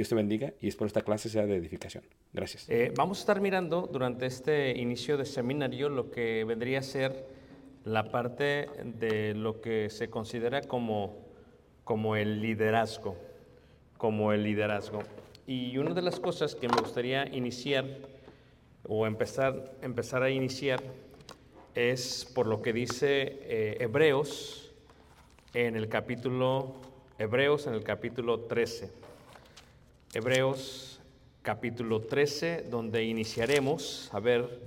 Dios te bendiga y espero esta clase sea de edificación. Gracias. Eh, vamos a estar mirando durante este inicio de seminario lo que vendría a ser la parte de lo que se considera como, como el liderazgo, como el liderazgo. Y una de las cosas que me gustaría iniciar o empezar, empezar a iniciar es por lo que dice eh, Hebreos en el capítulo Hebreos en el capítulo 13. Hebreos capítulo 13, donde iniciaremos a ver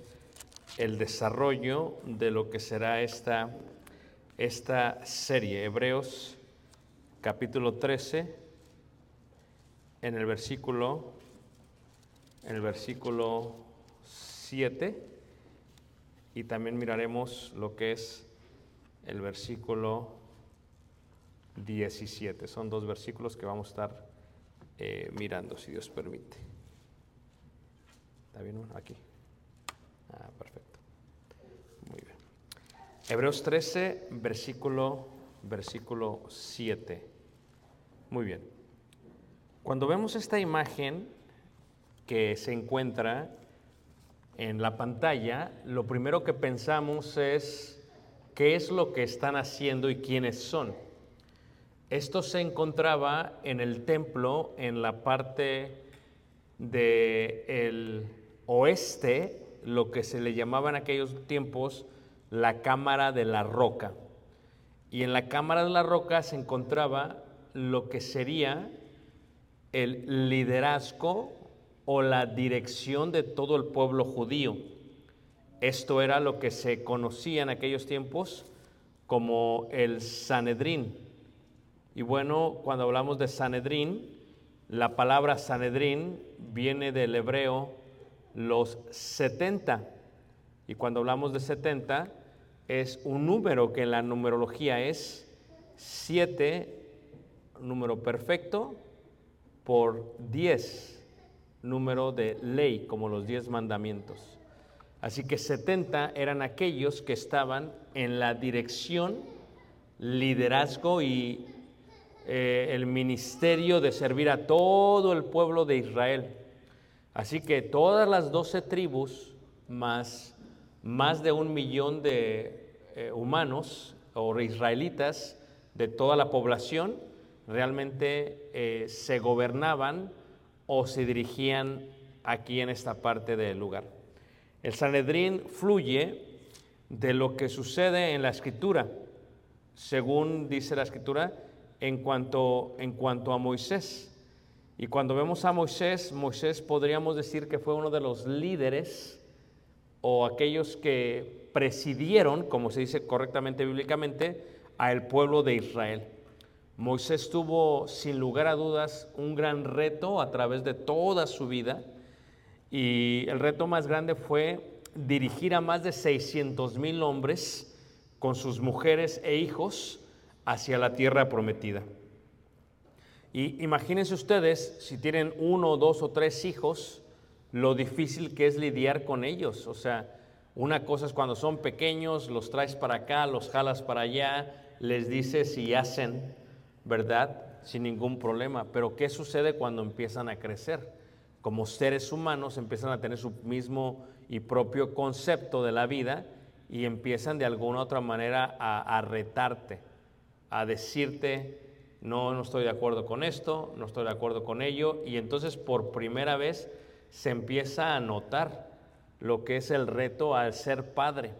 el desarrollo de lo que será esta, esta serie. Hebreos capítulo 13, en el versículo, en el versículo 7, y también miraremos lo que es el versículo 17. Son dos versículos que vamos a estar eh, mirando, si Dios permite. ¿Está bien uno? Aquí. Ah, perfecto. Muy bien. Hebreos 13, versículo, versículo 7. Muy bien. Cuando vemos esta imagen que se encuentra en la pantalla, lo primero que pensamos es qué es lo que están haciendo y quiénes son. Esto se encontraba en el templo en la parte del oeste, lo que se le llamaba en aquellos tiempos la cámara de la roca. Y en la cámara de la roca se encontraba lo que sería el liderazgo o la dirección de todo el pueblo judío. Esto era lo que se conocía en aquellos tiempos como el Sanedrín. Y bueno, cuando hablamos de Sanedrín, la palabra Sanedrín viene del hebreo los 70. Y cuando hablamos de 70, es un número que en la numerología es 7, número perfecto, por 10, número de ley, como los 10 mandamientos. Así que 70 eran aquellos que estaban en la dirección, liderazgo y eh, el ministerio de servir a todo el pueblo de Israel. Así que todas las doce tribus, más, más de un millón de eh, humanos o israelitas de toda la población, realmente eh, se gobernaban o se dirigían aquí en esta parte del lugar. El Sanedrín fluye de lo que sucede en la escritura, según dice la escritura, en cuanto, en cuanto a Moisés. Y cuando vemos a Moisés, Moisés podríamos decir que fue uno de los líderes o aquellos que presidieron, como se dice correctamente bíblicamente, al pueblo de Israel. Moisés tuvo sin lugar a dudas un gran reto a través de toda su vida y el reto más grande fue dirigir a más de 600 mil hombres con sus mujeres e hijos hacia la tierra prometida. Y imagínense ustedes, si tienen uno, dos o tres hijos, lo difícil que es lidiar con ellos. O sea, una cosa es cuando son pequeños, los traes para acá, los jalas para allá, les dices y hacen, ¿verdad? Sin ningún problema. Pero ¿qué sucede cuando empiezan a crecer? Como seres humanos empiezan a tener su mismo y propio concepto de la vida y empiezan de alguna u otra manera a, a retarte, a decirte, no, no estoy de acuerdo con esto, no estoy de acuerdo con ello, y entonces por primera vez se empieza a notar lo que es el reto al ser padre.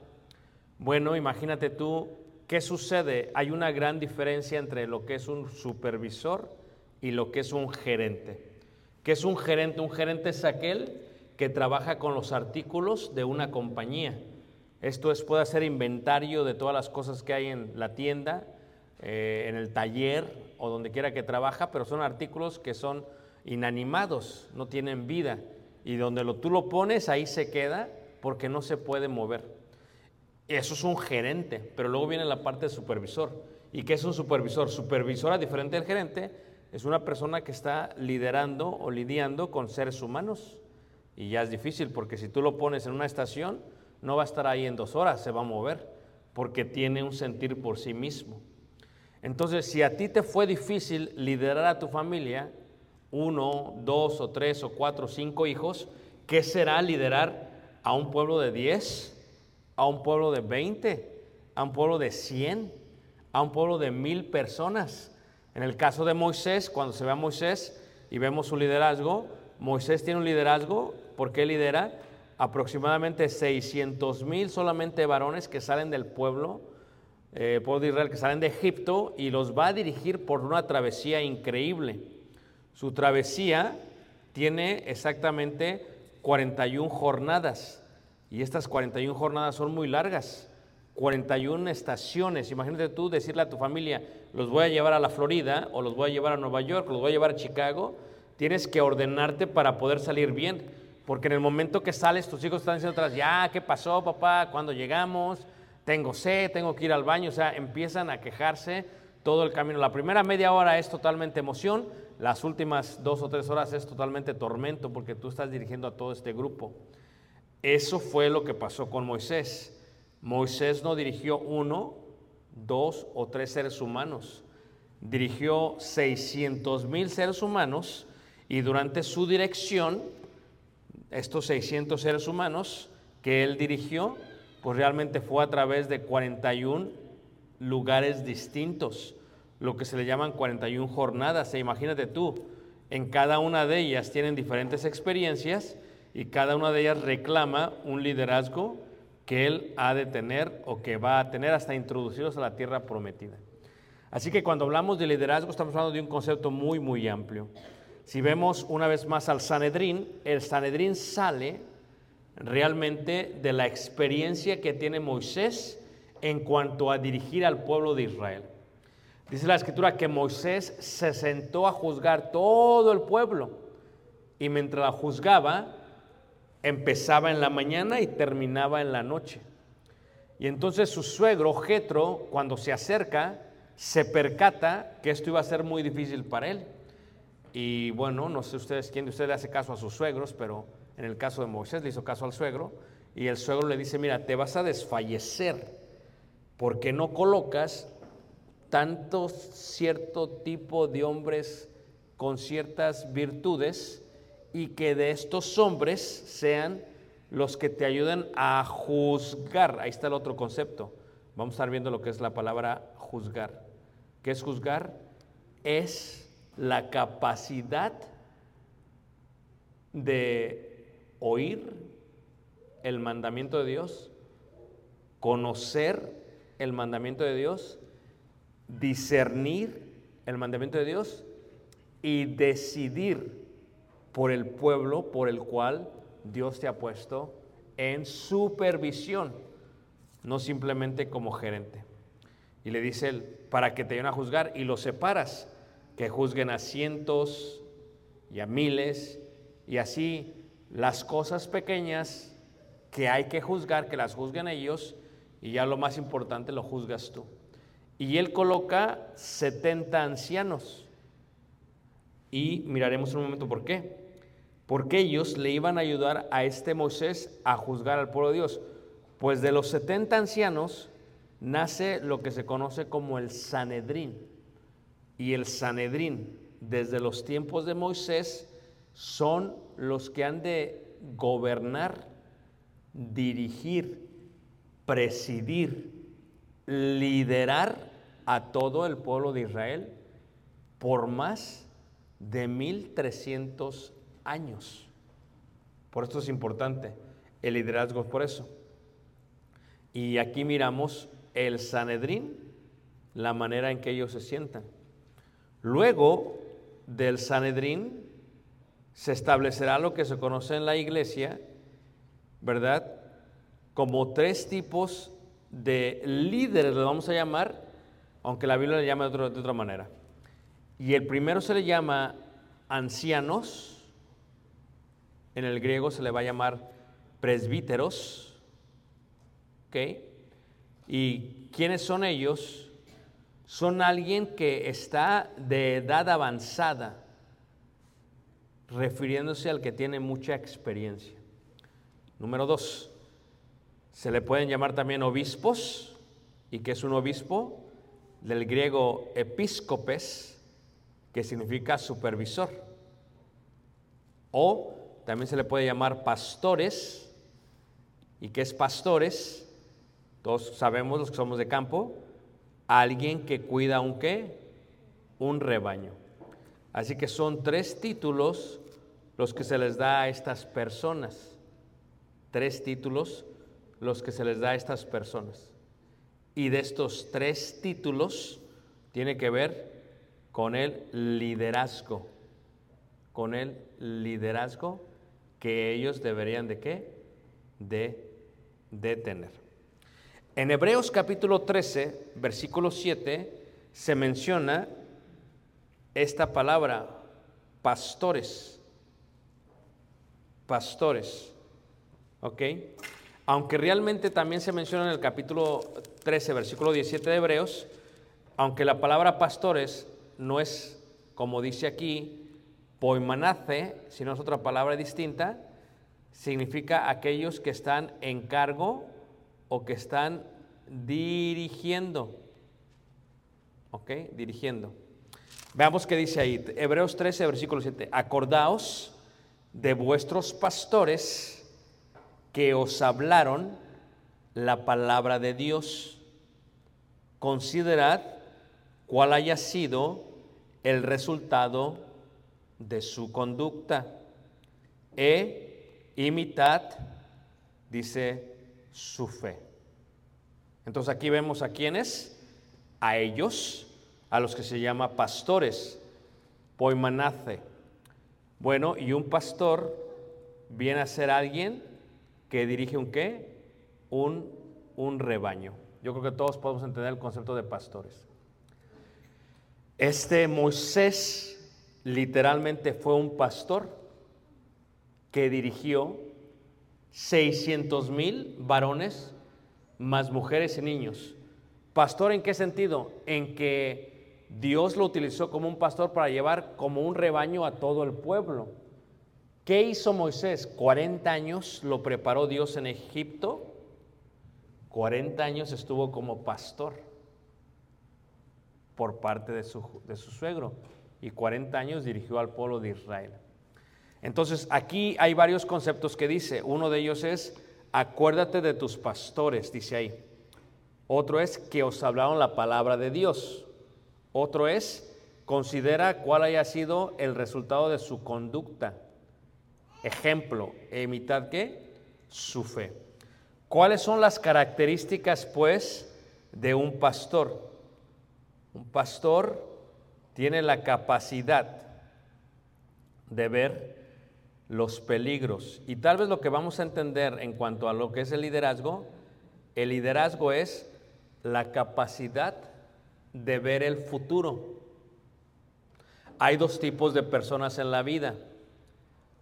Bueno, imagínate tú, ¿qué sucede? Hay una gran diferencia entre lo que es un supervisor y lo que es un gerente. ¿Qué es un gerente? Un gerente es aquel que trabaja con los artículos de una compañía. Esto es, puede hacer inventario de todas las cosas que hay en la tienda, eh, en el taller o donde quiera que trabaja, pero son artículos que son inanimados, no tienen vida. Y donde lo, tú lo pones, ahí se queda porque no se puede mover. Eso es un gerente, pero luego viene la parte de supervisor. ¿Y qué es un supervisor? Supervisor, diferente del gerente, es una persona que está liderando o lidiando con seres humanos. Y ya es difícil porque si tú lo pones en una estación, no va a estar ahí en dos horas, se va a mover, porque tiene un sentir por sí mismo. Entonces, si a ti te fue difícil liderar a tu familia, uno, dos o tres o cuatro o cinco hijos, ¿qué será liderar a un pueblo de diez, a un pueblo de veinte, a un pueblo de cien, a un pueblo de mil personas? En el caso de Moisés, cuando se ve a Moisés y vemos su liderazgo, Moisés tiene un liderazgo, ¿por qué lidera? Aproximadamente 600 mil solamente varones que salen del pueblo, eh, pueblo de Israel, que salen de Egipto y los va a dirigir por una travesía increíble. Su travesía tiene exactamente 41 jornadas y estas 41 jornadas son muy largas. 41 estaciones. Imagínate tú decirle a tu familia, los voy a llevar a la Florida o los voy a llevar a Nueva York o los voy a llevar a Chicago. Tienes que ordenarte para poder salir bien. Porque en el momento que sales, tus hijos están diciendo atrás, ya, ¿qué pasó, papá? ¿Cuándo llegamos? Tengo sed, tengo que ir al baño. O sea, empiezan a quejarse todo el camino. La primera media hora es totalmente emoción, las últimas dos o tres horas es totalmente tormento porque tú estás dirigiendo a todo este grupo. Eso fue lo que pasó con Moisés. Moisés no dirigió uno, dos o tres seres humanos. Dirigió 600 mil seres humanos y durante su dirección, estos 600 seres humanos que él dirigió, pues realmente fue a través de 41 lugares distintos, lo que se le llaman 41 jornadas. E imagínate tú, en cada una de ellas tienen diferentes experiencias y cada una de ellas reclama un liderazgo que él ha de tener o que va a tener hasta introducidos a la tierra prometida. Así que cuando hablamos de liderazgo estamos hablando de un concepto muy, muy amplio. Si vemos una vez más al Sanedrín, el Sanedrín sale realmente de la experiencia que tiene Moisés en cuanto a dirigir al pueblo de Israel. Dice la escritura que Moisés se sentó a juzgar todo el pueblo y mientras la juzgaba, empezaba en la mañana y terminaba en la noche. Y entonces su suegro, Jetro, cuando se acerca, se percata que esto iba a ser muy difícil para él. Y bueno, no sé ustedes quién de ustedes hace caso a sus suegros, pero en el caso de Moisés le hizo caso al suegro. Y el suegro le dice, mira, te vas a desfallecer porque no colocas tanto cierto tipo de hombres con ciertas virtudes y que de estos hombres sean los que te ayuden a juzgar. Ahí está el otro concepto. Vamos a estar viendo lo que es la palabra juzgar. ¿Qué es juzgar? Es la capacidad de oír el mandamiento de Dios, conocer el mandamiento de Dios, discernir el mandamiento de Dios y decidir por el pueblo por el cual Dios te ha puesto en supervisión, no simplemente como gerente. Y le dice él, para que te vayan a juzgar y los separas, que juzguen a cientos y a miles, y así las cosas pequeñas que hay que juzgar, que las juzguen ellos, y ya lo más importante lo juzgas tú. Y él coloca 70 ancianos. Y miraremos un momento por qué. Porque ellos le iban a ayudar a este Moisés a juzgar al pueblo de Dios. Pues de los 70 ancianos nace lo que se conoce como el Sanedrín. Y el Sanedrín, desde los tiempos de Moisés, son los que han de gobernar, dirigir, presidir, liderar a todo el pueblo de Israel por más de 1300 años. Por esto es importante el liderazgo por eso. Y aquí miramos el Sanedrín, la manera en que ellos se sientan. Luego del Sanedrín se establecerá lo que se conoce en la iglesia, ¿verdad? Como tres tipos de líderes, lo vamos a llamar, aunque la Biblia le llama de, de otra manera. Y el primero se le llama ancianos, en el griego se le va a llamar presbíteros, ¿ok? ¿Y quiénes son ellos? Son alguien que está de edad avanzada, refiriéndose al que tiene mucha experiencia. Número dos, se le pueden llamar también obispos, y que es un obispo, del griego episcopes, que significa supervisor. O también se le puede llamar pastores, y que es pastores, todos sabemos los que somos de campo, alguien que cuida un qué, un rebaño. Así que son tres títulos los que se les da a estas personas. Tres títulos los que se les da a estas personas. Y de estos tres títulos tiene que ver con el liderazgo, con el liderazgo que ellos deberían de qué? De, de tener. En Hebreos capítulo 13, versículo 7, se menciona esta palabra, pastores. Pastores. ¿Ok? Aunque realmente también se menciona en el capítulo 13, versículo 17 de Hebreos, aunque la palabra pastores no es, como dice aquí, poimanace, sino es otra palabra distinta, significa aquellos que están en cargo o que están dirigiendo. ¿Ok? Dirigiendo. Veamos qué dice ahí. Hebreos 13, versículo 7. Acordaos de vuestros pastores que os hablaron la palabra de Dios. Considerad cuál haya sido el resultado de su conducta. E imitad, dice, su fe. Entonces aquí vemos a quienes, a ellos, a los que se llama pastores, poimanace. Bueno, y un pastor viene a ser alguien que dirige un qué? Un, un rebaño. Yo creo que todos podemos entender el concepto de pastores. Este Moisés literalmente fue un pastor que dirigió 600 mil varones más mujeres y niños. Pastor, ¿en qué sentido? En que Dios lo utilizó como un pastor para llevar como un rebaño a todo el pueblo. ¿Qué hizo Moisés? 40 años lo preparó Dios en Egipto. 40 años estuvo como pastor por parte de su, de su suegro y 40 años dirigió al pueblo de Israel. Entonces, aquí hay varios conceptos que dice. Uno de ellos es, acuérdate de tus pastores, dice ahí. Otro es que os hablaron la palabra de Dios. Otro es, considera cuál haya sido el resultado de su conducta. Ejemplo, imitad qué? Su fe. ¿Cuáles son las características, pues, de un pastor? Un pastor tiene la capacidad de ver los peligros. Y tal vez lo que vamos a entender en cuanto a lo que es el liderazgo, el liderazgo es la capacidad de ver el futuro. Hay dos tipos de personas en la vida,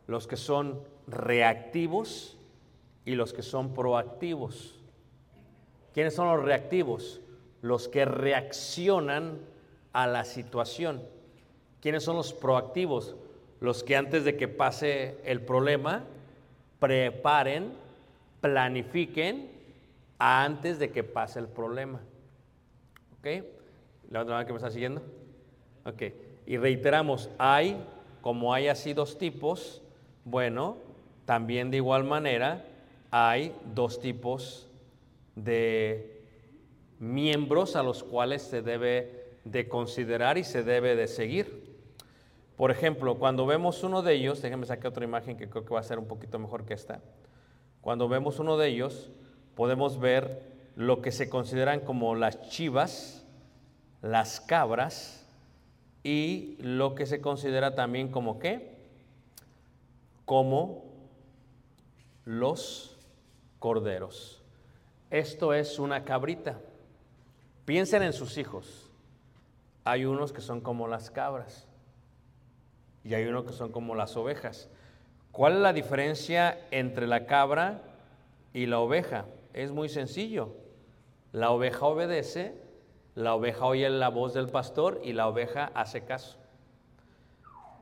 los que son reactivos y los que son proactivos. ¿Quiénes son los reactivos? Los que reaccionan a la situación. ¿Quiénes son los proactivos? Los que antes de que pase el problema, preparen, planifiquen antes de que pase el problema. ¿Ok? ¿La otra que me está siguiendo? Ok. Y reiteramos, hay, como hay así dos tipos, bueno, también de igual manera hay dos tipos de miembros a los cuales se debe de considerar y se debe de seguir. Por ejemplo, cuando vemos uno de ellos, déjenme sacar otra imagen que creo que va a ser un poquito mejor que esta. Cuando vemos uno de ellos, podemos ver lo que se consideran como las chivas, las cabras y lo que se considera también como qué? Como los corderos. Esto es una cabrita. Piensen en sus hijos. Hay unos que son como las cabras y hay unos que son como las ovejas. ¿Cuál es la diferencia entre la cabra y la oveja? Es muy sencillo. La oveja obedece, la oveja oye la voz del pastor y la oveja hace caso.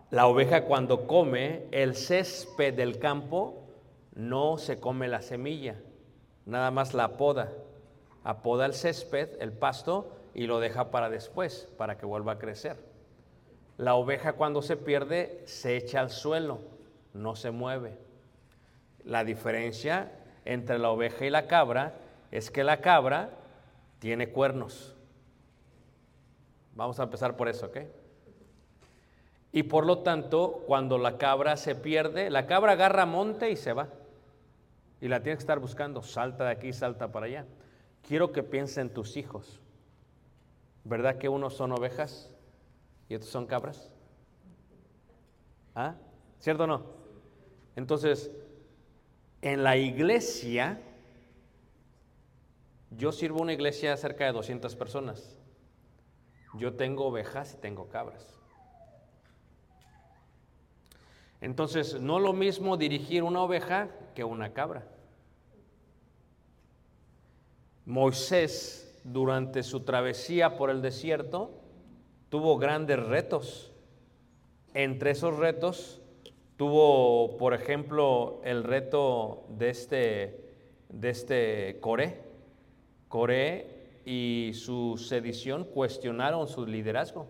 La oveja cuando come el césped del campo no se come la semilla, nada más la poda. Apoda el césped, el pasto, y lo deja para después, para que vuelva a crecer. La oveja cuando se pierde se echa al suelo, no se mueve. La diferencia entre la oveja y la cabra es que la cabra tiene cuernos. Vamos a empezar por eso, ¿ok? Y por lo tanto, cuando la cabra se pierde, la cabra agarra monte y se va. Y la tienes que estar buscando, salta de aquí, salta para allá. Quiero que piensen tus hijos. ¿Verdad que unos son ovejas y otros son cabras? ¿Ah? ¿Cierto o no? Entonces, en la iglesia, yo sirvo una iglesia cerca de 200 personas. Yo tengo ovejas y tengo cabras. Entonces, no lo mismo dirigir una oveja que una cabra. Moisés, durante su travesía por el desierto, tuvo grandes retos. Entre esos retos tuvo, por ejemplo, el reto de este, de este Coré. Y su sedición cuestionaron su liderazgo.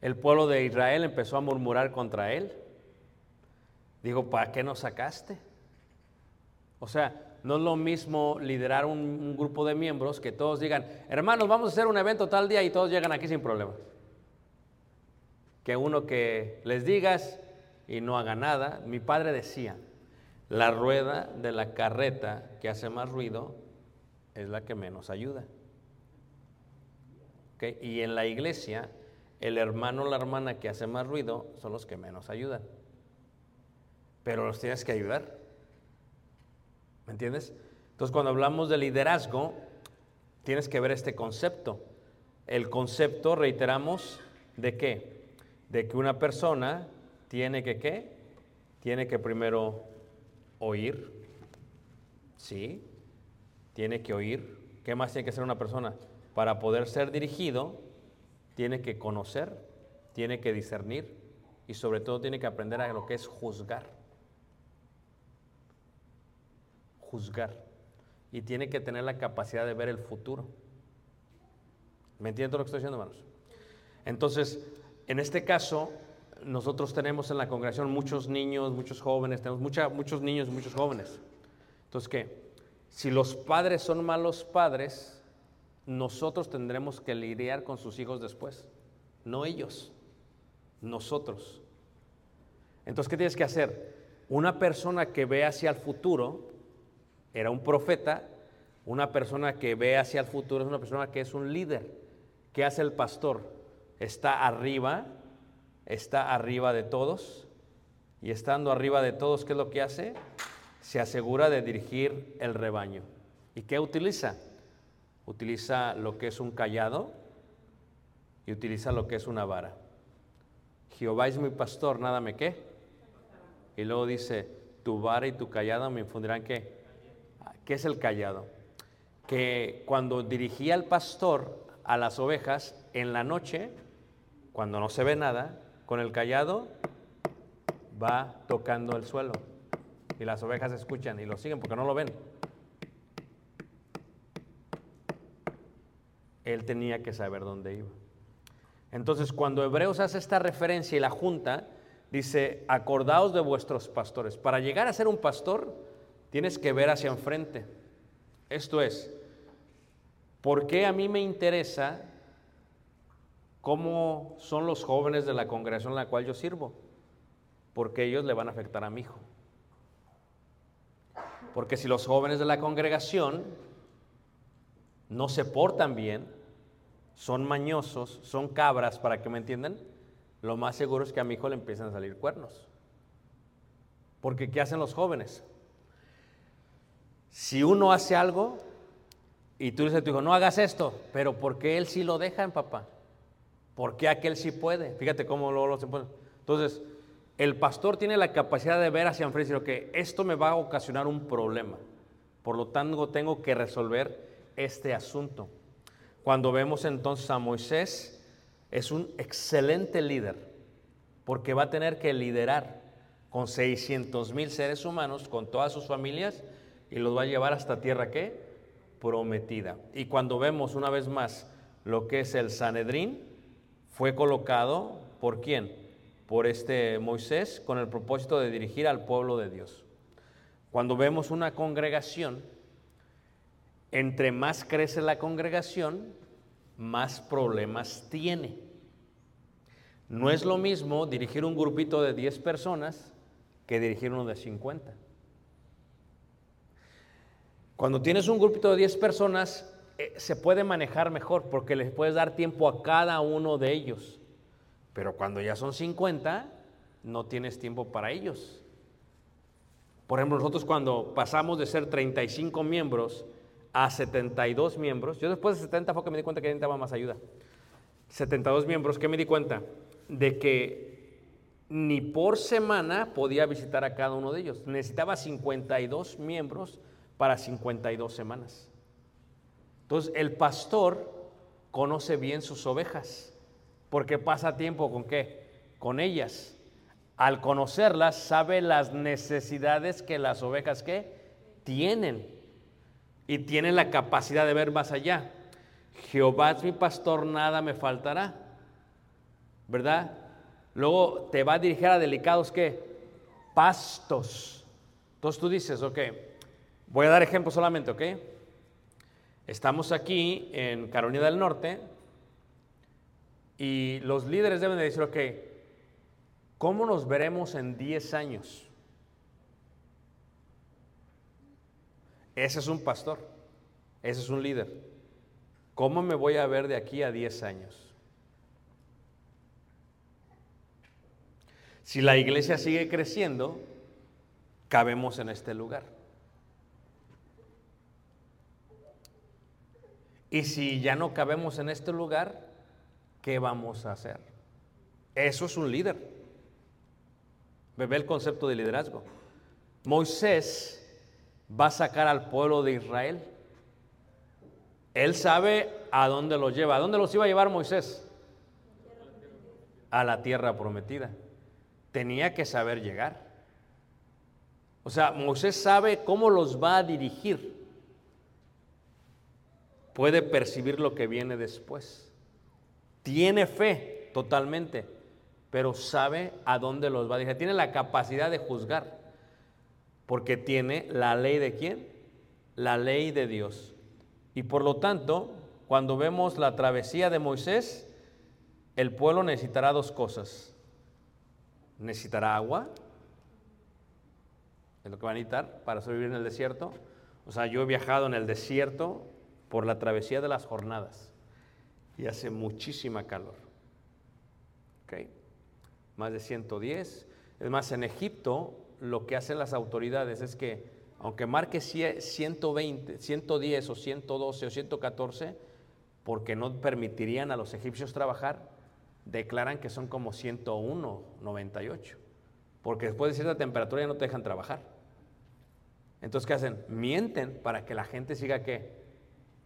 El pueblo de Israel empezó a murmurar contra él. Digo, ¿para qué nos sacaste? O sea, no es lo mismo liderar un, grupo de miembros que todos digan, hermanos, vamos a hacer un evento tal día y todos llegan aquí sin problemas. Que uno que les digas y no haga nada. Mi padre decía, la rueda de la carreta que hace más ruido es la que menos ayuda. Y en la iglesia, el hermano o la hermana que hace más ruido son los que menos ayudan. Pero los tienes que ayudar. ¿Me entiendes? Entonces, cuando hablamos de liderazgo, tienes que ver este concepto. El concepto, reiteramos, ¿de qué? De que una persona tiene que qué? tiene que primero oír, ¿sí? Tiene que oír. ¿Qué más tiene que ser una persona? Para poder ser dirigido, tiene que conocer, tiene que discernir y sobre todo tiene que aprender a lo que es juzgar. Juzgar. Y tiene que tener la capacidad de ver el futuro. ¿Me entienden lo que estoy diciendo, hermanos? Entonces, en este caso, nosotros tenemos en la congregación muchos niños, muchos jóvenes, tenemos mucha- muchos niños muchos jóvenes. Entonces, ¿qué? Si los padres son malos padres, nosotros tendremos que lidiar con sus hijos después, no ellos, nosotros. Entonces, ¿qué tienes que hacer? Una persona que ve hacia el futuro, era un profeta, una persona que ve hacia el futuro es una persona que es un líder. ¿Qué hace el pastor? Está arriba, está arriba de todos, y estando arriba de todos, ¿qué es lo que hace? Se asegura de dirigir el rebaño. ¿Y qué utiliza? Utiliza lo que es un callado y utiliza lo que es una vara. Jehová es mi pastor, nada me qué. Y luego dice, tu vara y tu callado me infundirán qué. ¿Qué es el callado? Que cuando dirigía el pastor a las ovejas en la noche, cuando no se ve nada, con el callado va tocando el suelo. Y las ovejas escuchan y lo siguen porque no lo ven. Él tenía que saber dónde iba. Entonces, cuando Hebreos hace esta referencia y la junta, dice, acordaos de vuestros pastores. Para llegar a ser un pastor, tienes que ver hacia enfrente. Esto es, ¿por qué a mí me interesa cómo son los jóvenes de la congregación en la cual yo sirvo? Porque ellos le van a afectar a mi hijo. Porque si los jóvenes de la congregación no se portan bien, son mañosos, son cabras, para que me entiendan, lo más seguro es que a mi hijo le empiezan a salir cuernos. Porque ¿qué hacen los jóvenes? Si uno hace algo y tú dices a tu hijo, no hagas esto, pero ¿por qué él sí lo deja en papá? ¿Por qué aquel sí puede? Fíjate cómo lo se pone. Entonces, el pastor tiene la capacidad de ver hacia enfrente y decir, que esto me va a ocasionar un problema. Por lo tanto, tengo que resolver este asunto. Cuando vemos entonces a Moisés, es un excelente líder, porque va a tener que liderar con 600 mil seres humanos, con todas sus familias, y los va a llevar hasta tierra que prometida. Y cuando vemos una vez más lo que es el Sanedrín, fue colocado por quién? Por este Moisés con el propósito de dirigir al pueblo de Dios. Cuando vemos una congregación, entre más crece la congregación, más problemas tiene. No es lo mismo dirigir un grupito de 10 personas que dirigir uno de 50. Cuando tienes un grupito de 10 personas, eh, se puede manejar mejor porque les puedes dar tiempo a cada uno de ellos. Pero cuando ya son 50, no tienes tiempo para ellos. Por ejemplo, nosotros cuando pasamos de ser 35 miembros a 72 miembros, yo después de 70 fue que me di cuenta que necesitaba más ayuda. 72 miembros, ¿qué me di cuenta? De que ni por semana podía visitar a cada uno de ellos. Necesitaba 52 miembros para 52 semanas. Entonces, el pastor conoce bien sus ovejas, porque pasa tiempo con qué? Con ellas. Al conocerlas, sabe las necesidades que las ovejas ¿qué? tienen y tiene la capacidad de ver más allá. Jehová es mi pastor, nada me faltará. ¿Verdad? Luego te va a dirigir a delicados ¿qué? Pastos. Entonces tú dices, ok, voy a dar ejemplo solamente, ¿ok? Estamos aquí en Carolina del Norte y los líderes deben de decir, ok, ¿cómo nos veremos en 10 años? Ese es un pastor, ese es un líder. ¿Cómo me voy a ver de aquí a 10 años? Si la iglesia sigue creciendo, cabemos en este lugar. Y si ya no cabemos en este lugar, ¿qué vamos a hacer? Eso es un líder. Ve el concepto de liderazgo. Moisés va a sacar al pueblo de Israel. Él sabe a dónde los lleva. ¿A dónde los iba a llevar Moisés? A la tierra prometida. Tenía que saber llegar. O sea, Moisés sabe cómo los va a dirigir. Puede percibir lo que viene después. Tiene fe totalmente, pero sabe a dónde los va a dirigir. Tiene la capacidad de juzgar, porque tiene la ley de quién? La ley de Dios. Y por lo tanto, cuando vemos la travesía de Moisés, el pueblo necesitará dos cosas. Necesitará agua, es lo que va a necesitar para sobrevivir en el desierto. O sea, yo he viajado en el desierto por la travesía de las jornadas y hace muchísima calor. ¿Ok? Más de 110. Es más, en Egipto lo que hacen las autoridades es que, aunque marque 120, 110 o 112 o 114, porque no permitirían a los egipcios trabajar, declaran que son como 101, 98. Porque después de cierta temperatura ya no te dejan trabajar. Entonces, ¿qué hacen? Mienten para que la gente siga ¿qué?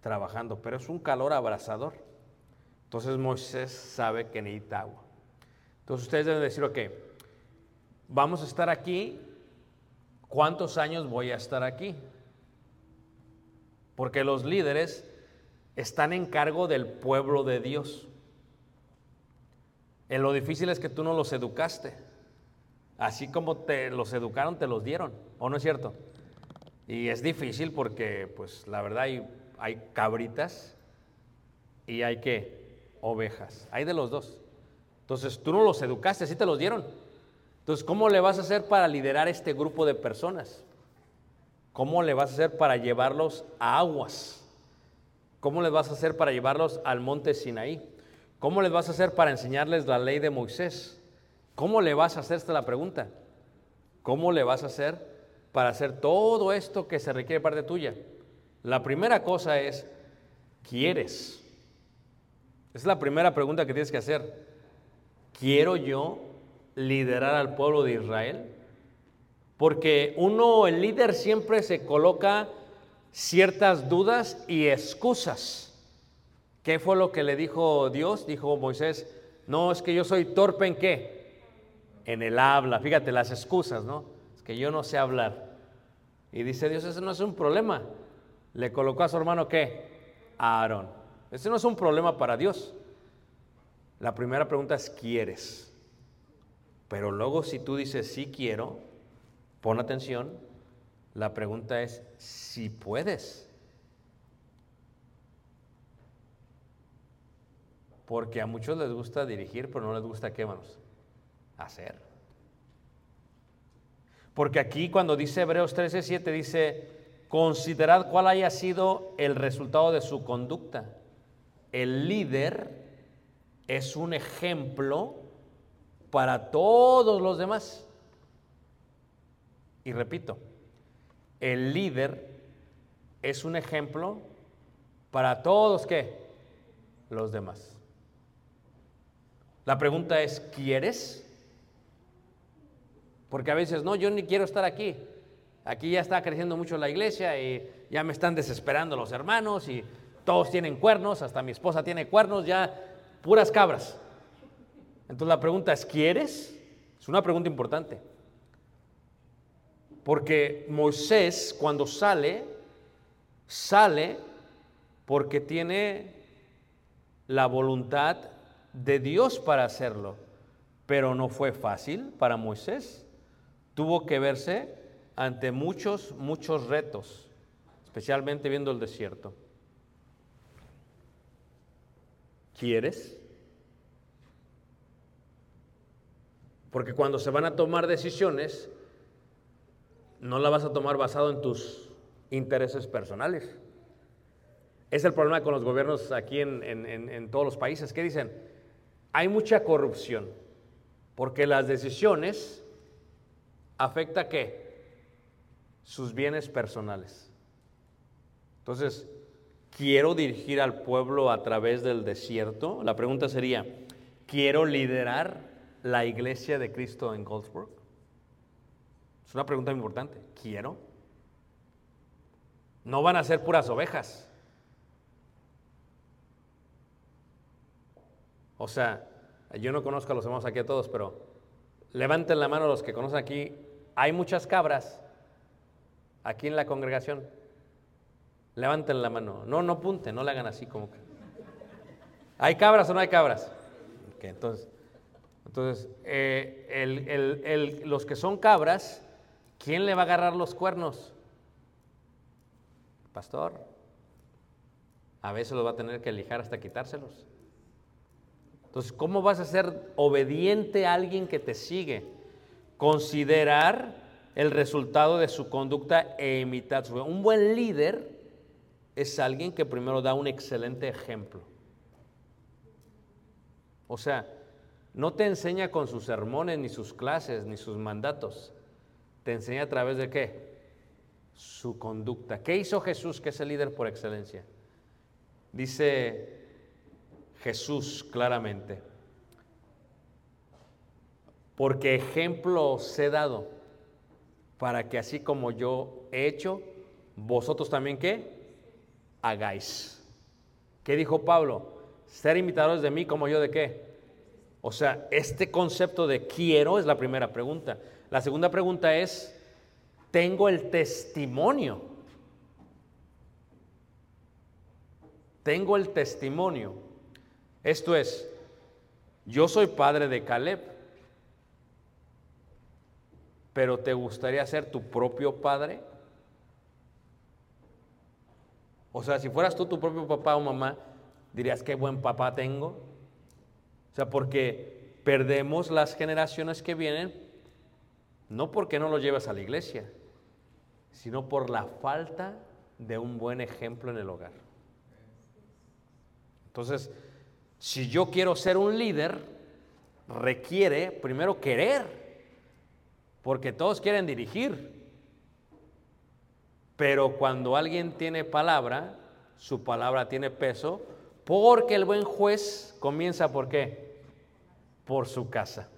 Trabajando, pero es un calor abrasador. Entonces Moisés sabe que necesita agua. Entonces ustedes deben decir, ok, vamos a estar aquí, ¿cuántos años voy a estar aquí? Porque los líderes están en cargo del pueblo de Dios. En lo difícil es que tú no los educaste. Así como te los educaron, te los dieron. ¿O no es cierto? Y es difícil porque, pues, la verdad hay, hay cabritas y hay que ovejas. Hay de los dos. Entonces, tú no los educaste, así te los dieron. Entonces, ¿cómo le vas a hacer para liderar este grupo de personas? ¿Cómo le vas a hacer para llevarlos a aguas? ¿Cómo les vas a hacer para llevarlos al monte Sinaí? ¿Cómo les vas a hacer para enseñarles la ley de Moisés? ¿Cómo le vas a hacer esta la pregunta? ¿Cómo le vas a hacer para hacer todo esto que se requiere parte tuya? La primera cosa es, ¿quieres? Es la primera pregunta que tienes que hacer. ¿Quiero yo liderar al pueblo de Israel? Porque uno, el líder, siempre se coloca ciertas dudas y excusas. ¿Qué fue lo que le dijo Dios? Dijo Moisés, no, es que yo soy torpe en qué? En el habla. Fíjate, las excusas, ¿no? que yo no sé hablar. Y dice Dios, ese no es un problema. Le colocó a su hermano qué? A Aarón. Ese no es un problema para Dios. La primera pregunta es, ¿quieres? Pero luego si tú dices, sí quiero, pon atención, la pregunta es, si puedes. Porque a muchos les gusta dirigir, pero no les gusta qué? Hacer. Porque aquí cuando dice Hebreos 13, 7 dice, considerad cuál haya sido el resultado de su conducta. El líder es un ejemplo para todos los demás. Y repito, el líder es un ejemplo para todos ¿qué? los demás. La pregunta es, ¿quieres? Porque a veces, no, yo ni quiero estar aquí. Aquí ya está creciendo mucho la iglesia y ya me están desesperando los hermanos y todos tienen cuernos, hasta mi esposa tiene cuernos, ya puras cabras. Entonces la pregunta es, ¿quieres? Es una pregunta importante. Porque Moisés cuando sale, sale porque tiene la voluntad de Dios para hacerlo. Pero no fue fácil para Moisés tuvo que verse ante muchos, muchos retos, especialmente viendo el desierto. ¿Quieres? Porque cuando se van a tomar decisiones, no la vas a tomar basado en tus intereses personales. Es el problema con los gobiernos aquí en, en todos los países. ¿Qué dicen? Hay mucha corrupción, porque las decisiones afecta qué? Sus bienes personales. Entonces, ¿quiero dirigir al pueblo a través del desierto? La pregunta sería, ¿quiero liderar la iglesia de Cristo en Goldsburg? Es una pregunta muy importante. ¿Quiero? No van a ser puras ovejas. O sea, yo no conozco a los hermanos aquí a todos, pero levanten la mano los que conocen aquí. Hay muchas cabras aquí en la congregación. Levanten la mano. No, no punten, no le hagan así como que. ¿Hay cabras o no hay cabras? Ok, entonces, entonces eh, los que son cabras, ¿quién le va a agarrar los cuernos? Pastor. A veces los va a tener que lijar hasta quitárselos. Entonces, ¿cómo vas a ser obediente a alguien que te sigue? Considerar el resultado de su conducta e imitar su. Un buen líder es alguien que primero da un excelente ejemplo. O sea, no te enseña con sus sermones, ni sus clases, ni sus mandatos. Te enseña a través de qué? Su conducta. ¿Qué hizo Jesús, que es el líder por excelencia? Dice Jesús claramente, porque ejemplo os he dado, para que así como yo he hecho, vosotros también qué? Hagáis. ¿Qué dijo Pablo? Ser imitadores de mí como yo de qué? O sea, este concepto de quiero es la primera pregunta. La segunda pregunta es, tengo el testimonio. Tengo el testimonio. Esto es, yo soy padre de Caleb, pero ¿te gustaría ser tu propio padre? O sea, si fueras tú tu propio papá o mamá, dirías, qué buen papá tengo. O sea, porque perdemos las generaciones que vienen, no porque no los llevas a la iglesia, sino por la falta de un buen ejemplo en el hogar. Entonces, si yo quiero ser un líder, requiere primero querer, porque todos quieren dirigir. Pero cuando alguien tiene palabra, su palabra tiene peso, porque el buen juez comienza por qué? Por su casa.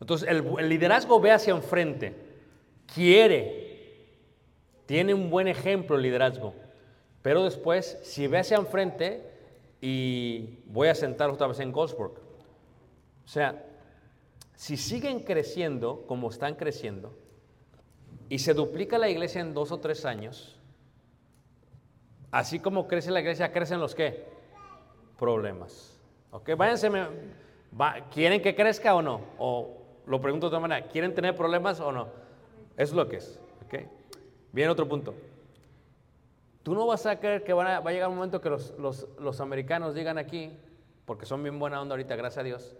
Entonces, el, el liderazgo ve hacia enfrente, quiere, tiene un buen ejemplo el liderazgo, pero después, si ve hacia enfrente, y voy a sentar otra vez en Goldsburg, o sea, si siguen creciendo como están creciendo, y se duplica la iglesia en dos o tres años, así como crece la iglesia, crecen los qué? Problemas. ¿Ok? Váyanse, ¿quieren que crezca o no? O lo pregunto de otra manera, ¿quieren tener problemas o no? Es lo que es. ¿Ok? Viene otro punto. Tú no vas a creer que a- va a llegar un momento que los, los- los americanos digan aquí, porque son bien buena onda ahorita, gracias a Dios,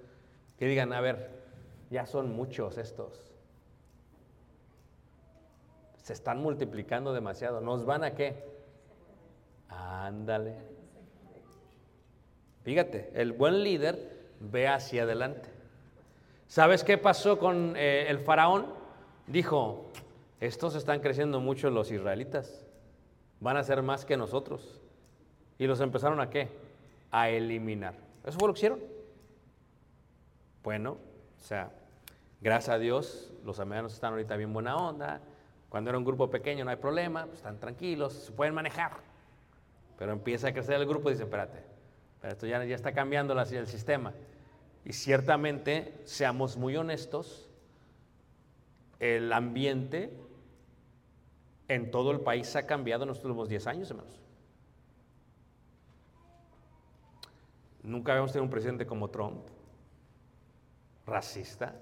que digan, a ver, ya son muchos estos. Se están multiplicando demasiado. ¿Nos van a qué? Ándale. Fíjate, el buen líder ve hacia adelante. ¿Sabes qué pasó con eh, el faraón? Dijo, estos están creciendo mucho los israelitas. Van a ser más que nosotros. Y los empezaron a qué? A eliminar. Eso fue lo que hicieron. Bueno, o sea, gracias a Dios, los americanos están ahorita bien buena onda. Cuando era un grupo pequeño no hay problema, pues están tranquilos, se pueden manejar. Pero empieza a crecer el grupo y dice, espérate, pero esto ya, está cambiando el sistema. Y ciertamente, seamos muy honestos, el ambiente en todo el país ha cambiado en los últimos 10 años, hermanos. Nunca habíamos tenido un presidente como Trump, racista.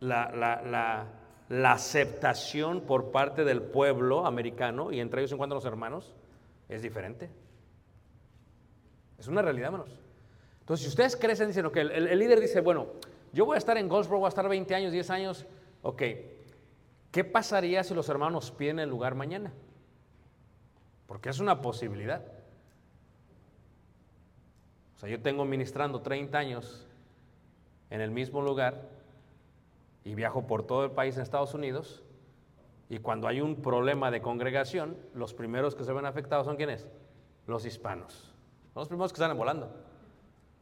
La, la- la- aceptación por parte del pueblo americano, y entre ellos se encuentran los hermanos, es diferente. Es una realidad, hermanos. Entonces, si ustedes crecen, dicen, ok, el, el líder dice, bueno, yo voy a estar en Goldsboro, voy a estar 20 años, 10 años, ok, ¿qué pasaría si los hermanos piden el lugar mañana? Porque es una posibilidad. O sea, yo tengo ministrando 30 años en el mismo lugar y viajo por todo el país en Estados Unidos y cuando hay un problema de congregación, los primeros que se ven afectados son quiénes? Los hispanos. Los primeros que salen volando.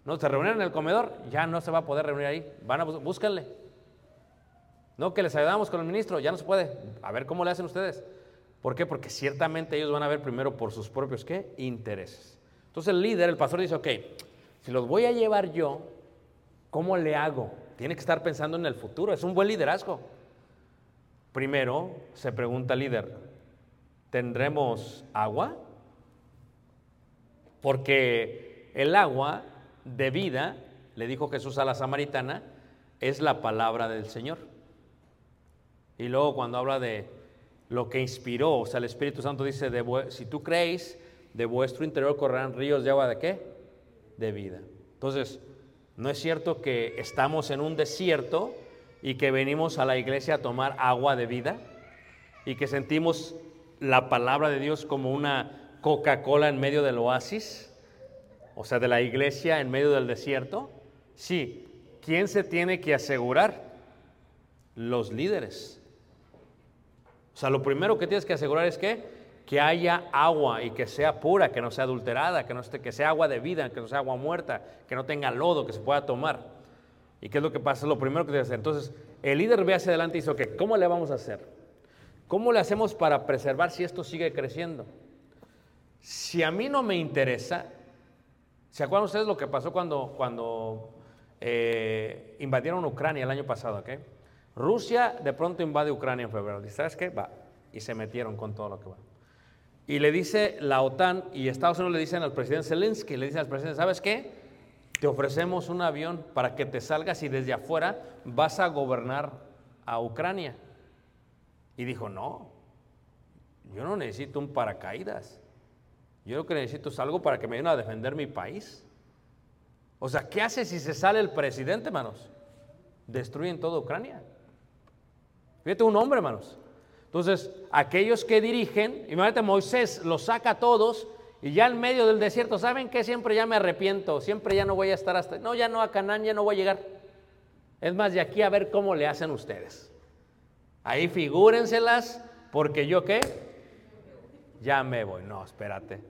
No, se reunieron en el comedor, ya no se va a poder reunir ahí. Van a búsquenle. No, que les ayudamos con el ministro, ya no se puede. A ver cómo le hacen ustedes. ¿Por qué? Porque ciertamente ellos van a ver primero por sus propios ¿qué? intereses. Entonces el líder, el pastor dice, ok, si los voy a llevar yo, ¿cómo le hago? Tiene que estar pensando en el futuro, es un buen liderazgo. Primero se pregunta el líder, ¿tendremos agua? Porque el agua de vida, le dijo Jesús a la samaritana, es la palabra del Señor. Y luego cuando habla de lo que inspiró, o sea, el Espíritu Santo dice, si tú creéis, de vuestro interior correrán ríos de agua de qué? De vida. Entonces, no es cierto que estamos en un desierto y que venimos a la iglesia a tomar agua de vida y que sentimos la palabra de Dios como una Coca-Cola en medio del oasis, o sea, de la iglesia en medio del desierto. Sí, ¿quién se tiene que asegurar? Los líderes. O sea, lo primero que tienes que asegurar es que, que haya agua y que sea pura, que no sea adulterada, que, no esté, que sea agua de vida, que no sea agua muerta, que no tenga lodo, que se pueda tomar. ¿Y qué es lo que pasa? Lo primero que que hacer. Entonces, el líder ve hacia adelante y dice, ok, ¿cómo le vamos a hacer? ¿Cómo le hacemos para preservar si esto sigue creciendo? Si a mí no me interesa, ¿se acuerdan ustedes lo que pasó cuando, cuando eh, invadieron Ucrania el año pasado? ok? Rusia de pronto invade Ucrania en febrero. Dice, ¿sabes qué? Va. Y se metieron con todo lo que va. Y le dice la OTAN y Estados Unidos le dicen al presidente Zelensky, le dicen al presidente, ¿sabes qué? Te ofrecemos un avión para que te salgas y desde afuera vas a gobernar a Ucrania. Y dijo, no, yo no necesito un paracaídas. Yo lo que necesito es algo para que me ayuden a defender mi país. O sea, ¿qué hace si se sale el presidente, hermanos? Destruyen toda Ucrania. Fíjate, un hombre, hermanos. Entonces, aquellos que dirigen, imagínate, Moisés los saca a todos y ya en medio del desierto, ¿saben qué? Siempre ya me arrepiento, siempre ya no voy a estar hasta... No, ya no a Canaán, ya no voy a llegar. Es más, de aquí a ver cómo le hacen ustedes. Ahí figúrenselas, porque yo qué? Ya me voy. No, espérate.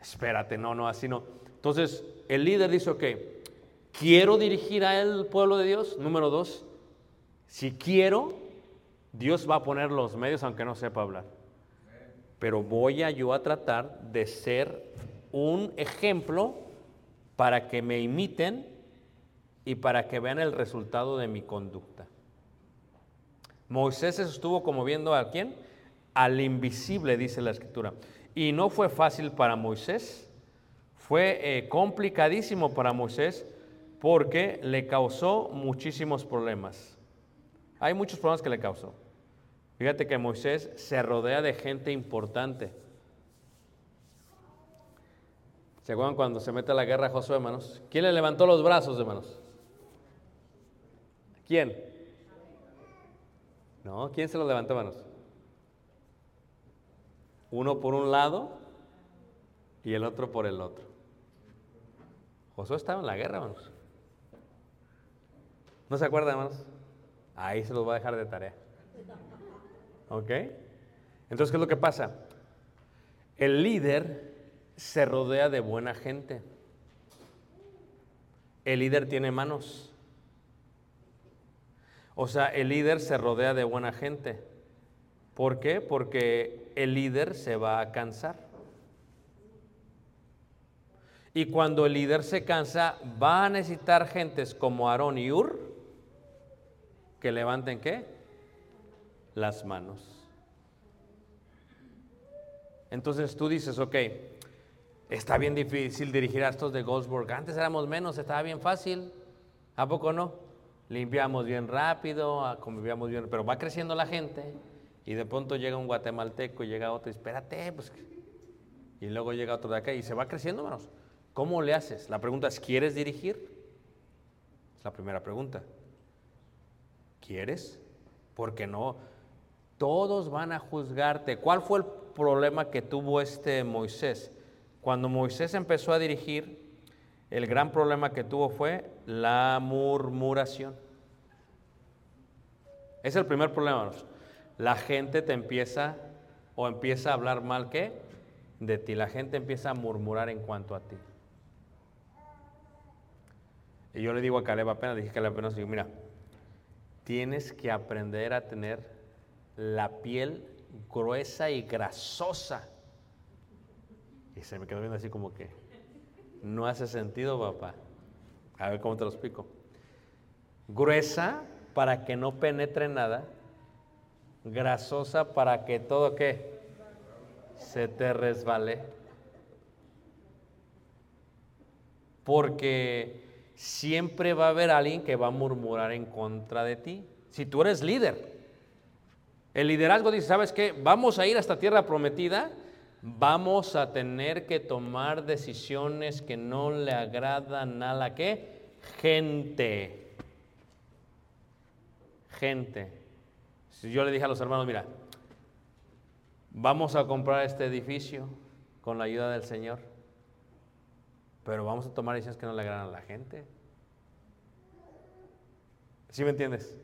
Espérate, no, no, así no. Entonces, el líder dice, ok, quiero dirigir a el pueblo de Dios. Número dos, si quiero, Dios va a poner los medios aunque no sepa hablar. Pero voy a yo a tratar de ser un ejemplo para que me imiten y para que vean el resultado de mi conducta. Moisés estuvo como viendo a quién? Al invisible, dice la escritura. Y no fue fácil para Moisés, fue eh, complicadísimo para Moisés porque le causó muchísimos problemas. Hay muchos problemas que le causó. Fíjate que Moisés se rodea de gente importante. ¿Se acuerdan cuando se mete a la guerra Josué, hermanos? ¿Quién le levantó los brazos, hermanos? ¿Quién? No, ¿quién se los levantó, hermanos? Uno por un lado y el otro por el otro. Josué estaba en la guerra, hermanos. ¿No se acuerdan, hermanos? Ahí se los va a dejar de tarea. ¿Ok? Entonces, ¿qué es lo que pasa? El líder se rodea de buena gente. El líder tiene manos. O sea, el líder se rodea de buena gente. ¿Por qué? Porque el líder se va a cansar. Y cuando el líder se cansa, va a necesitar gentes como Aarón y Ur que levanten qué? Las manos. Entonces tú dices, ok, está bien difícil dirigir a estos de Goldsburg. Antes éramos menos, estaba bien fácil. ¿A poco no? Limpiamos bien rápido, ah, convivíamos bien, pero va creciendo la gente y de pronto llega un guatemalteco y llega otro y espérate, pues. Y luego llega otro de acá y se va creciendo, hermanos. ¿Cómo le haces? La pregunta es, ¿quieres dirigir? Es la primera pregunta. ¿Quieres? Porque no, todos van a juzgarte. ¿Cuál fue el problema que tuvo este Moisés? Cuando Moisés empezó a dirigir, el gran problema que tuvo fue la murmuración. Es el primer problema. La gente te empieza o empieza a hablar mal de ti. La gente empieza a murmurar en cuanto a ti. Y yo le digo a Caleb apenas, dije Caleb apenas, digo, mira, tienes que aprender a tener la piel gruesa y grasosa. Y se me quedó viendo así como que, no hace sentido, papá. A ver cómo te lo explico. Gruesa para que no penetre nada. Grasosa para que todo que se te resbale. Porque siempre va a haber alguien que va a murmurar en contra de ti. Si tú eres líder, el liderazgo dice, ¿sabes qué? Vamos a ir a esta tierra prometida, vamos a tener que tomar decisiones que no le agradan a la gente. Gente. Si yo le dije a los hermanos, mira, vamos a comprar este edificio con la ayuda del Señor, pero vamos a tomar decisiones que no le agradan a la gente. ¿Sí me entiendes?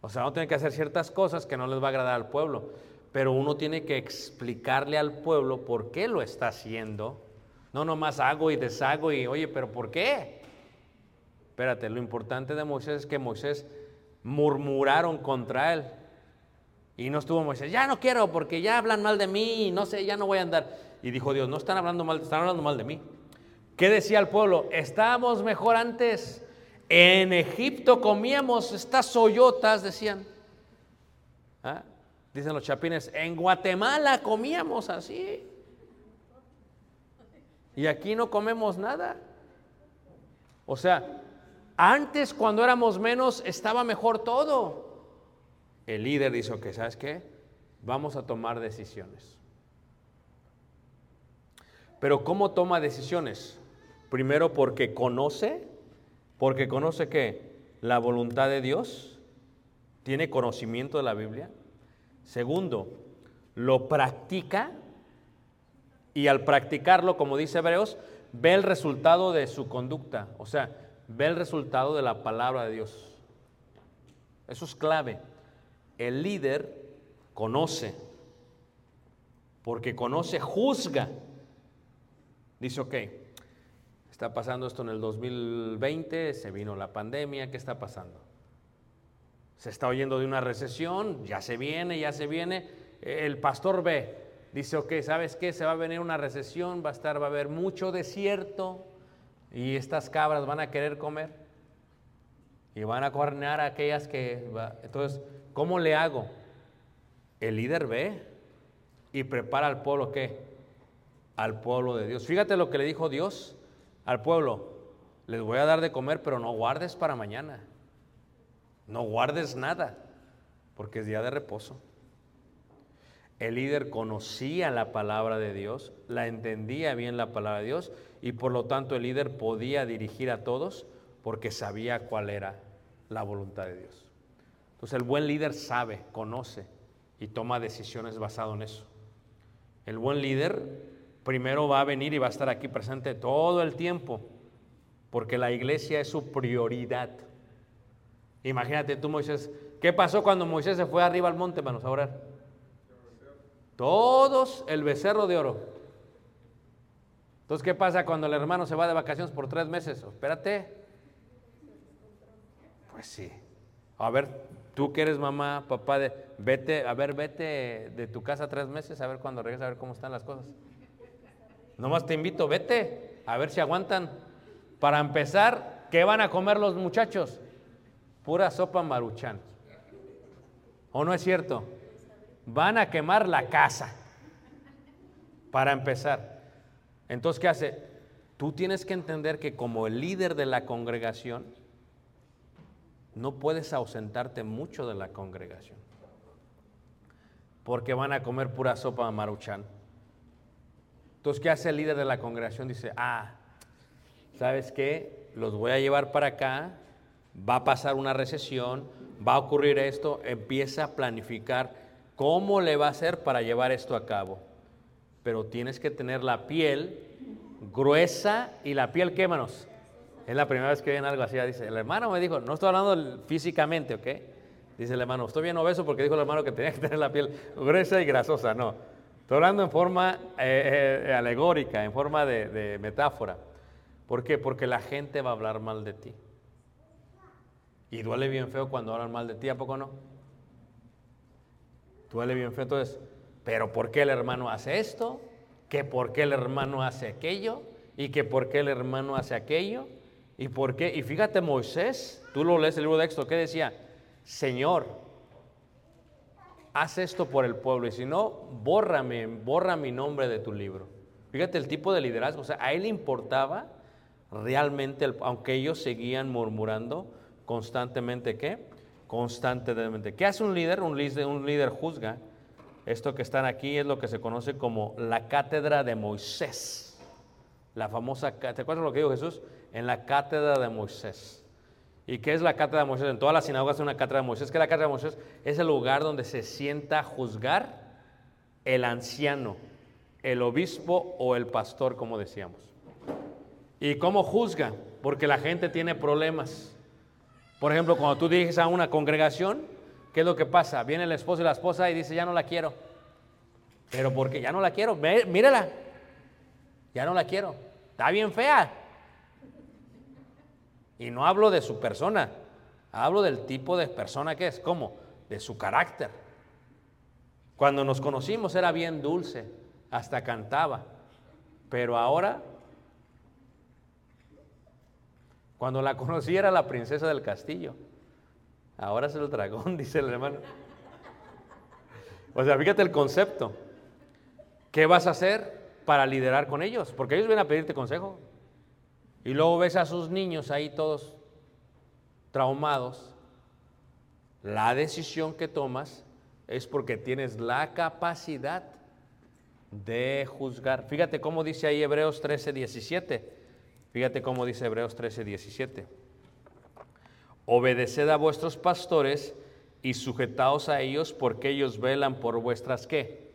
O sea, uno tiene que hacer ciertas cosas que no les va a agradar al pueblo, pero uno tiene que explicarle al pueblo por qué lo está haciendo. No nomás hago y deshago y, oye, pero ¿por qué? Espérate, lo importante de Moisés es que Moisés murmuraron contra él. Y no estuvo Moisés, ya no quiero porque ya hablan mal de mí no sé, ya no voy a andar. Y dijo Dios, no están hablando mal, están hablando mal de mí. ¿Qué decía el pueblo? Estábamos mejor antes. En Egipto comíamos estas soyotas, decían. ¿Ah? Dicen los chapines, en Guatemala comíamos así. Y aquí no comemos nada. O sea, antes cuando éramos menos estaba mejor todo. El líder dice, ok, ¿sabes qué? Vamos a tomar decisiones. Pero ¿cómo toma decisiones? Primero porque conoce, porque conoce que la voluntad de Dios, tiene conocimiento de la Biblia. Segundo, lo practica y al practicarlo, como dice Hebreos, ve el resultado de su conducta, o sea, ve el resultado de la palabra de Dios. Eso es clave. El líder conoce, porque conoce, juzga. Dice, ok, está pasando esto en el 2020, se vino la pandemia, ¿qué está pasando? Se está oyendo de una recesión, ya se viene, ya se viene. El pastor ve, dice, ok, ¿sabes qué? Se va a venir una recesión, va a estar, va a haber mucho desierto y estas cabras van a querer comer y van a cornear a aquellas que... Va. Entonces, ¿cómo le hago? El líder ve y prepara al pueblo, ¿qué? Al pueblo de Dios. Fíjate lo que le dijo Dios al pueblo. Les voy a dar de comer, pero no guardes para mañana. No guardes nada, porque es día de reposo. El líder conocía la palabra de Dios, la entendía bien la palabra de Dios y por lo tanto el líder podía dirigir a todos porque sabía cuál era la voluntad de Dios. Entonces el buen líder sabe, conoce y toma decisiones basado en eso. El buen líder primero va a venir y va a estar aquí presente todo el tiempo porque la iglesia es su prioridad. Imagínate tú, Moisés. ¿Qué pasó cuando Moisés se fue arriba al monte, manos, a orar? Todos el becerro de oro. Entonces, ¿qué pasa cuando el hermano se va de vacaciones por tres meses? Espérate. Pues sí. A ver, tú que eres mamá, papá, de, vete, a ver, vete de tu casa tres meses, a ver cuando regresas, a ver cómo están las cosas. Nomás te invito, vete, a ver si aguantan. Para empezar, ¿qué van a comer los muchachos? Pura sopa maruchan. ¿O no es cierto? Van a quemar la casa. Para empezar. Entonces, ¿qué hace? Tú tienes que entender que como el líder de la congregación, no puedes ausentarte mucho de la congregación. Porque van a comer pura sopa maruchan. Entonces, ¿qué hace el líder de la congregación? Dice, ah, ¿sabes qué? Los voy a llevar para acá, va a pasar una recesión, va a ocurrir esto, empieza a planificar cómo le va a hacer para llevar esto a cabo. Pero tienes que tener la piel gruesa y la piel, ¿qué manos? Es la primera vez que ven algo así. Dice, el hermano me dijo, no estoy hablando físicamente, ¿ok? Dice el hermano, estoy bien obeso porque dijo el hermano que tenía que tener la piel gruesa y grasosa. No, estoy hablando en forma eh, eh, alegórica, en forma de, metáfora. ¿Por qué? Porque la gente va a hablar mal de ti. Y duele bien feo cuando hablan mal de ti, ¿a poco no? Duele bien feo, entonces, pero ¿por qué el hermano hace esto? ¿Que por qué el hermano hace aquello? ¿Y que por qué el hermano hace aquello? ¿Y por qué? Y fíjate, Moisés, tú lo lees el libro de Éxodo, ¿qué decía? Señor, haz esto por el pueblo y si no, bórrame, borra mi nombre de tu libro. Fíjate el tipo de liderazgo, o sea, a él le importaba realmente, aunque ellos seguían murmurando constantemente, ¿qué? Constantemente. ¿Qué hace un líder? Un líder, juzga. Esto que están aquí es lo que se conoce como la cátedra de Moisés. La famosa, ¿te acuerdas lo que dijo Jesús? En la cátedra de Moisés. ¿Y qué es la cátedra de Moisés? En todas las sinagogas hay una cátedra de Moisés. ¿Qué es la cátedra de Moisés? Es el lugar donde se sienta a juzgar el anciano, el obispo o el pastor, como decíamos. ¿Y cómo juzga? Porque la gente tiene problemas. Por ejemplo, cuando tú diriges a una congregación, ¿qué es lo que pasa? Viene el esposo y la esposa y dice, ya no la quiero. Pero porque ya no la quiero, mírala. Ya no la quiero. Está bien fea. Y no hablo de su persona, hablo del tipo de persona que es, ¿cómo? De su carácter. Cuando nos conocimos era bien dulce, hasta cantaba, pero ahora, cuando la conocí era la princesa del castillo, ahora es el dragón, dice el hermano. O sea, fíjate el concepto. ¿Qué vas a hacer para liderar con ellos? Porque ellos vienen a pedirte consejo. Y luego ves a sus niños ahí todos traumados. La decisión que tomas es porque tienes la capacidad de juzgar. Fíjate cómo dice ahí Hebreos 13, 17. Fíjate cómo dice Hebreos 13, 17. Obedeced a vuestros pastores y sujetaos a ellos porque ellos velan por vuestras qué?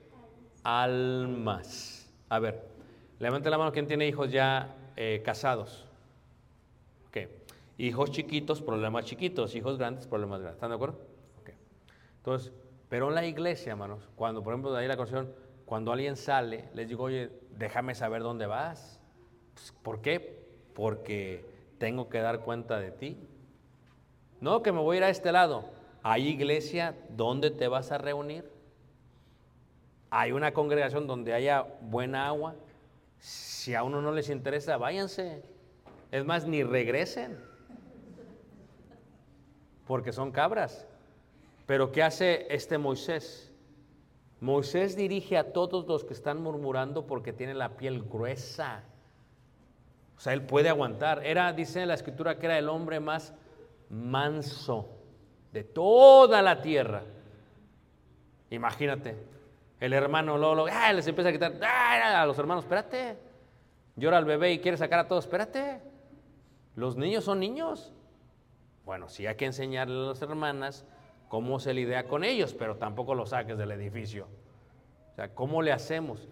Almas. A ver, levante la mano quien tiene hijos ya eh, casados. Hijos chiquitos, problemas chiquitos. Hijos grandes, problemas grandes. ¿Están de acuerdo? Ok. Entonces, pero la iglesia, hermanos, cuando por ejemplo de ahí la canción, cuando alguien sale, les digo, oye, déjame saber dónde vas. Pues, ¿Por qué? Porque tengo que dar cuenta de ti. No, que me voy a ir a este lado. ¿Hay iglesia donde te vas a reunir? ¿Hay una congregación donde haya buena agua? Si a uno no les interesa, váyanse. Es más, ni regresen. Porque son cabras. Pero ¿qué hace este Moisés? Moisés dirige a todos los que están murmurando porque tiene la piel gruesa. O sea, él puede aguantar. Era, dice la escritura, que era el hombre más manso de toda la tierra. Imagínate, el hermano Lolo, ¡ah! les empieza a quitar ¡ah! a los hermanos, espérate. Llora al bebé y quiere sacar a todos, espérate. Los niños son niños. Bueno, sí hay que enseñarle a las hermanas cómo se lidia con ellos, pero tampoco los saques del edificio. O sea, ¿cómo le hacemos?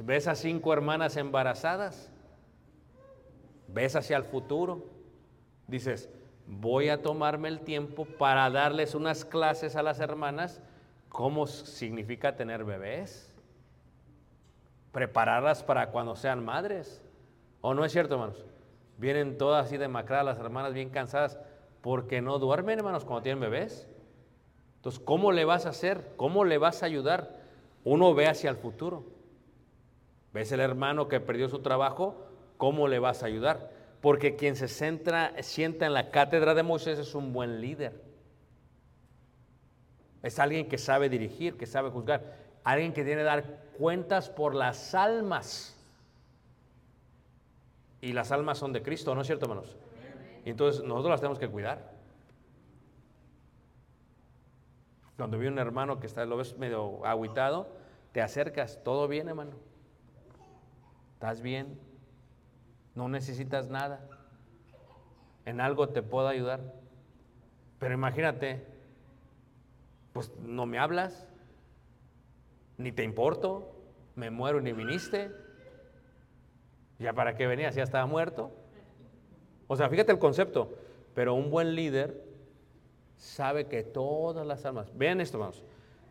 ¿Ves a cinco hermanas embarazadas? ¿Ves hacia el futuro? Dices, voy a tomarme el tiempo para darles unas clases a las hermanas cómo significa tener bebés. Prepararlas para cuando sean madres. ¿O no es cierto, hermanos? Vienen todas así demacradas las hermanas, bien cansadas, porque no duermen, hermanos, cuando tienen bebés. Entonces, ¿cómo le vas a hacer? ¿Cómo le vas a ayudar? Uno ve hacia el futuro. ¿Ves el hermano que perdió su trabajo? ¿Cómo le vas a ayudar? Porque quien se centra, sienta en la cátedra de Moisés es un buen líder. Es alguien que sabe dirigir, que sabe juzgar. Alguien que tiene que dar cuentas por las almas. Y las almas son de Cristo, ¿no es cierto, hermanos? Y entonces nosotros las tenemos que cuidar. Cuando vi un hermano que está, lo ves medio aguitado, te acercas, todo bien, hermano. ¿Estás bien? No necesitas nada. En algo te puedo ayudar. Pero imagínate, pues no me hablas, ni te importo, me muero ni viniste. ¿Ya para qué venías? Ya estaba muerto. O sea, fíjate el concepto. Pero un buen líder sabe que todas las almas, vean esto, hermanos,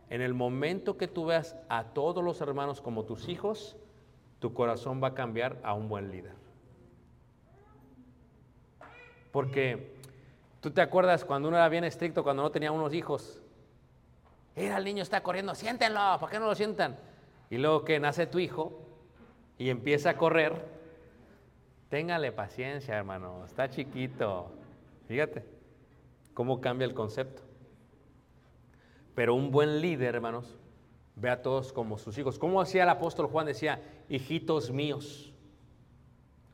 en el momento que tú veas a todos los hermanos como tus hijos, tu corazón va a cambiar a un buen líder. Porque tú te acuerdas cuando uno era bien estricto, cuando no tenía unos hijos. Era el niño está corriendo, siéntenlo, ¿para qué no lo sientan? Y luego que nace tu hijo y empieza a correr, téngale paciencia, hermano, está chiquito. Fíjate cómo cambia el concepto. Pero un buen líder, hermanos, ve a todos como sus hijos. ¿Cómo hacía el apóstol Juan? Decía, hijitos míos,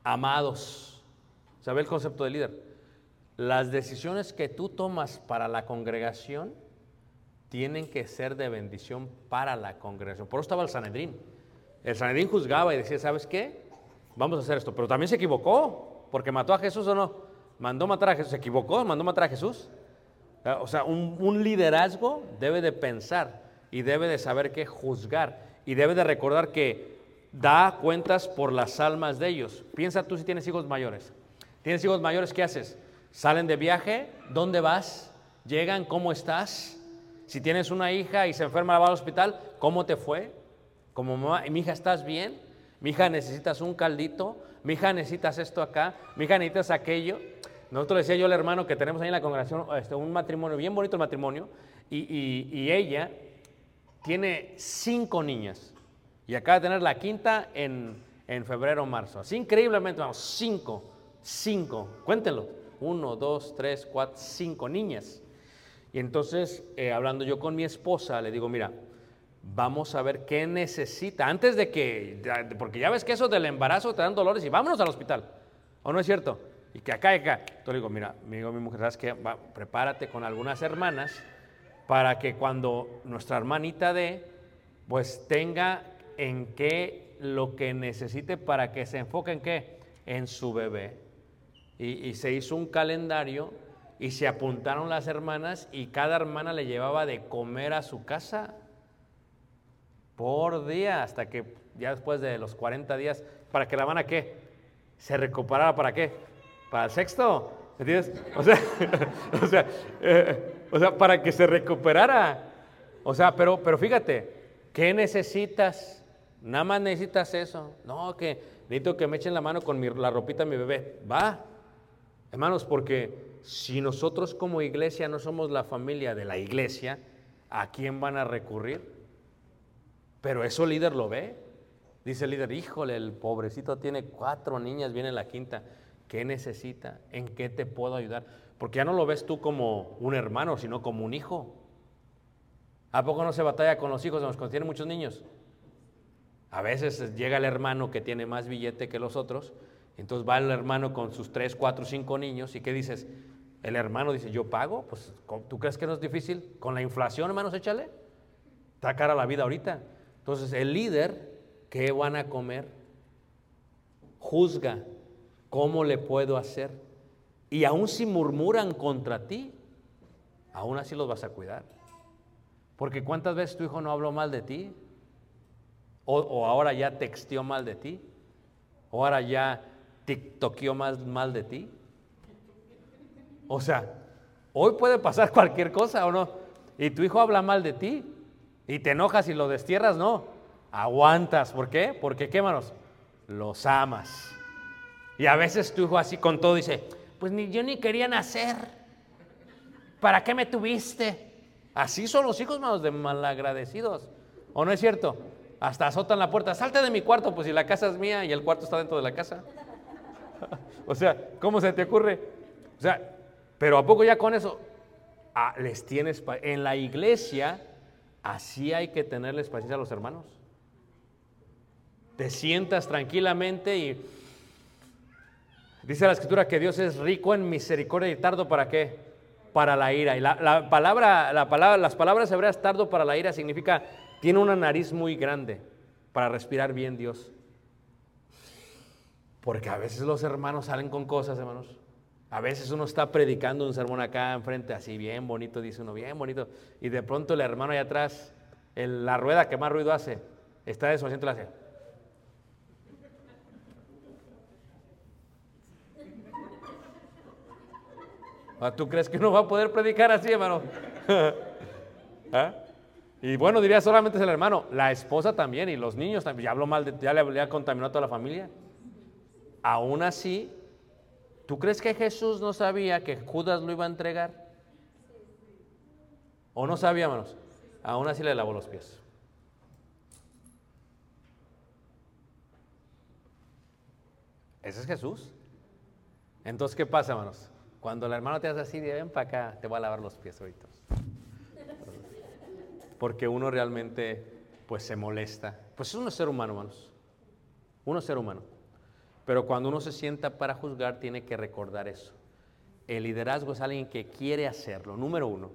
amados. ¿Sabe el concepto de líder? Las decisiones que tú tomas para la congregación tienen que ser de bendición para la congregación. Por eso estaba el Sanedrín. El Sanedrín juzgaba y decía, ¿sabes qué? Vamos a hacer esto. Pero también se equivocó, porque mató a Jesús o no. Mandó matar a Jesús. ¿Se equivocó? ¿Mandó matar a Jesús? Ah, O sea, un, un liderazgo debe de pensar y debe de saber qué juzgar y debe de recordar que da cuentas por las almas de ellos. Piensa tú si tienes hijos mayores. ¿Tienes hijos mayores? ¿Qué haces? ¿Salen de viaje? ¿Dónde vas? ¿Llegan? ¿Cómo estás? Si tienes una hija y se enferma, va al hospital, ¿cómo te fue? Como mamá, mi hija, ¿estás bien? Mi hija, necesitas un caldito. Mi hija, necesitas esto acá. Mi hija, necesitas aquello. Nosotros decía yo al hermano que tenemos ahí en la congregación este, un matrimonio, bien bonito el matrimonio, y ella tiene cinco niñas y acaba de tener la quinta en, en febrero o marzo. Así increíblemente, vamos, cinco, cinco, cuéntenlo. Uno, dos, tres, cuatro, cinco niñas. Y entonces, eh, hablando yo con mi esposa, le digo, mira, vamos a ver qué necesita. Antes de que, porque ya ves que eso del embarazo te dan dolores y vámonos al hospital. ¿O no es cierto? Y que acá acá. Entonces le digo, mira, me digo mi mujer, ¿sabes qué? Va, prepárate con algunas hermanas para que cuando nuestra hermanita dé, pues tenga en qué lo que necesite para que se enfoque en qué? En su bebé. Y se hizo un calendario y se apuntaron las hermanas y cada hermana le llevaba de comer a su casa por día hasta que ya después de los 40 días, para que la hermana qué? Se recuperara para qué? Para el sexto. ¿Entiendes? O sea, o sea, eh, o sea, para que se recuperara. O sea, pero, pero fíjate, ¿qué necesitas? Nada más necesitas eso. No, que necesito que me echen la mano con mi- la ropita de mi bebé. Va. Hermanos, porque si nosotros como iglesia no somos la familia de la iglesia, ¿a quién van a recurrir? Pero eso el líder lo ve. Dice el líder, híjole, el pobrecito tiene cuatro niñas, viene la quinta. ¿Qué necesita? ¿En qué te puedo ayudar? Porque ya no lo ves tú como un hermano, sino como un hijo. ¿A poco no se batalla con los hijos hermanos, cuando tienen muchos niños? A veces llega el hermano que tiene más billete que los otros, entonces va el hermano con sus tres, cuatro, cinco niños, ¿y qué dices? El hermano dice, ¿yo pago? Pues, ¿tú crees que no es difícil? Con la inflación, hermanos, échale. Está cara la vida ahorita. Entonces, el líder, ¿qué van a comer? Juzga, ¿cómo le puedo hacer? Y aun si murmuran contra ti, aún así los vas a cuidar. Porque ¿cuántas veces tu hijo no habló mal de ti? O, ahora ya texteó mal de ti. O ahora ya tiktokeó más mal de ti. O sea, hoy puede pasar cualquier cosa o no. Y tu hijo habla mal de ti. Y te enojas y lo destierras, no. Aguantas. ¿Por qué? Porque, ¿qué, manos? Los amas. Y a veces tu hijo así con todo dice, pues ni yo ni quería nacer. ¿Para qué me tuviste? Así son los hijos, manos, de malagradecidos. ¿O no es cierto? Hasta azotan la puerta. Salte de mi cuarto, pues si la casa es mía y el cuarto está dentro de la casa. o sea, ¿cómo se te ocurre? O sea, pero ¿a poco ya con eso? Ah, les tienes... En la iglesia, así hay que tenerles paciencia a los hermanos. Te sientas tranquilamente y... Dice la escritura que Dios es rico en misericordia y tardo para qué? Para la ira. Y la, la palabra, la palabra, las palabras hebreas tardo para la ira significa tiene una nariz muy grande para respirar bien Dios. Porque a veces los hermanos salen con cosas, hermanos. A veces uno está predicando un sermón acá enfrente, así bien bonito, dice uno, bien bonito. Y de pronto el hermano allá atrás, la rueda que más ruido hace, está de su asiento le hace. Ah, ¿Tú crees que uno va a poder predicar así, hermano? ¿Ah? Y bueno, diría solamente es el hermano, la esposa también y los niños también. Ya habló mal, de, ya le ya contaminó a toda la familia. Aún así, ¿Tú crees que Jesús no sabía que Judas lo iba a entregar? ¿O no sabía, hermanos? Aún así le lavó los pies. Ese es Jesús. Entonces, ¿qué pasa, hermanos? Cuando el hermano te hace así, ven para acá, te voy a lavar los pies ahorita. Porque uno realmente, pues, se molesta. Pues uno es ser humano, hermanos. Uno es ser humano. Pero cuando uno se sienta para juzgar, tiene que recordar eso. El liderazgo es alguien que quiere hacerlo, número uno.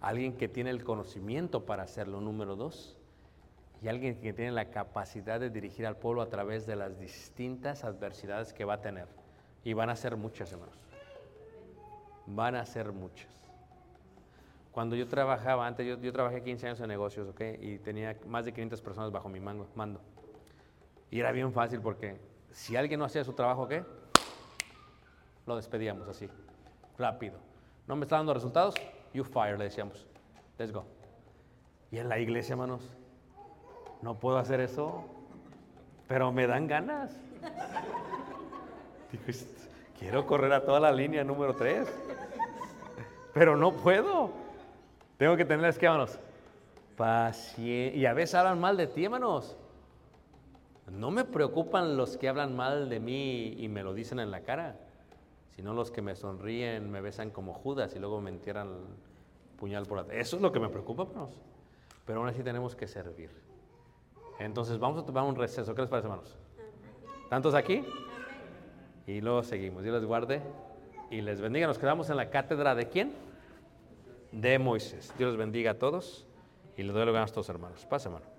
Alguien que tiene el conocimiento para hacerlo, número dos. Y alguien que tiene la capacidad de dirigir al pueblo a través de las distintas adversidades que va a tener. Y van a ser muchas, hermanos. Van a ser muchas. Cuando yo trabajaba, antes yo, trabajé 15 años en negocios, ¿ok? Y tenía más de 500 personas bajo mi mando. Y era bien fácil porque si alguien no hacía su trabajo, ¿qué? Lo despedíamos así, rápido. No me está dando resultados, you fire, le decíamos. Let's go. Y en la iglesia, hermanos, no puedo hacer eso, pero me dan ganas. Digo, "Est- quiero correr a toda la línea número 3, pero no puedo. Tengo que tenerles que, hermanos, paciencia. Y a veces hablan mal de ti, hermanos. No me preocupan los que hablan mal de mí y me lo dicen en la cara, sino los que me sonríen, me besan como Judas y luego me entierran puñal por atrás. Eso es lo que me preocupa, hermanos. Pero aún así tenemos que servir. Entonces vamos a tomar un receso. ¿Qué les parece, hermanos? ¿Tantos aquí? Y luego seguimos. Dios les guarde y les bendiga. Nos quedamos en la cátedra de quién? De Moisés. Dios les bendiga a todos y les doy lugar a estos hermanos. Pase, hermano.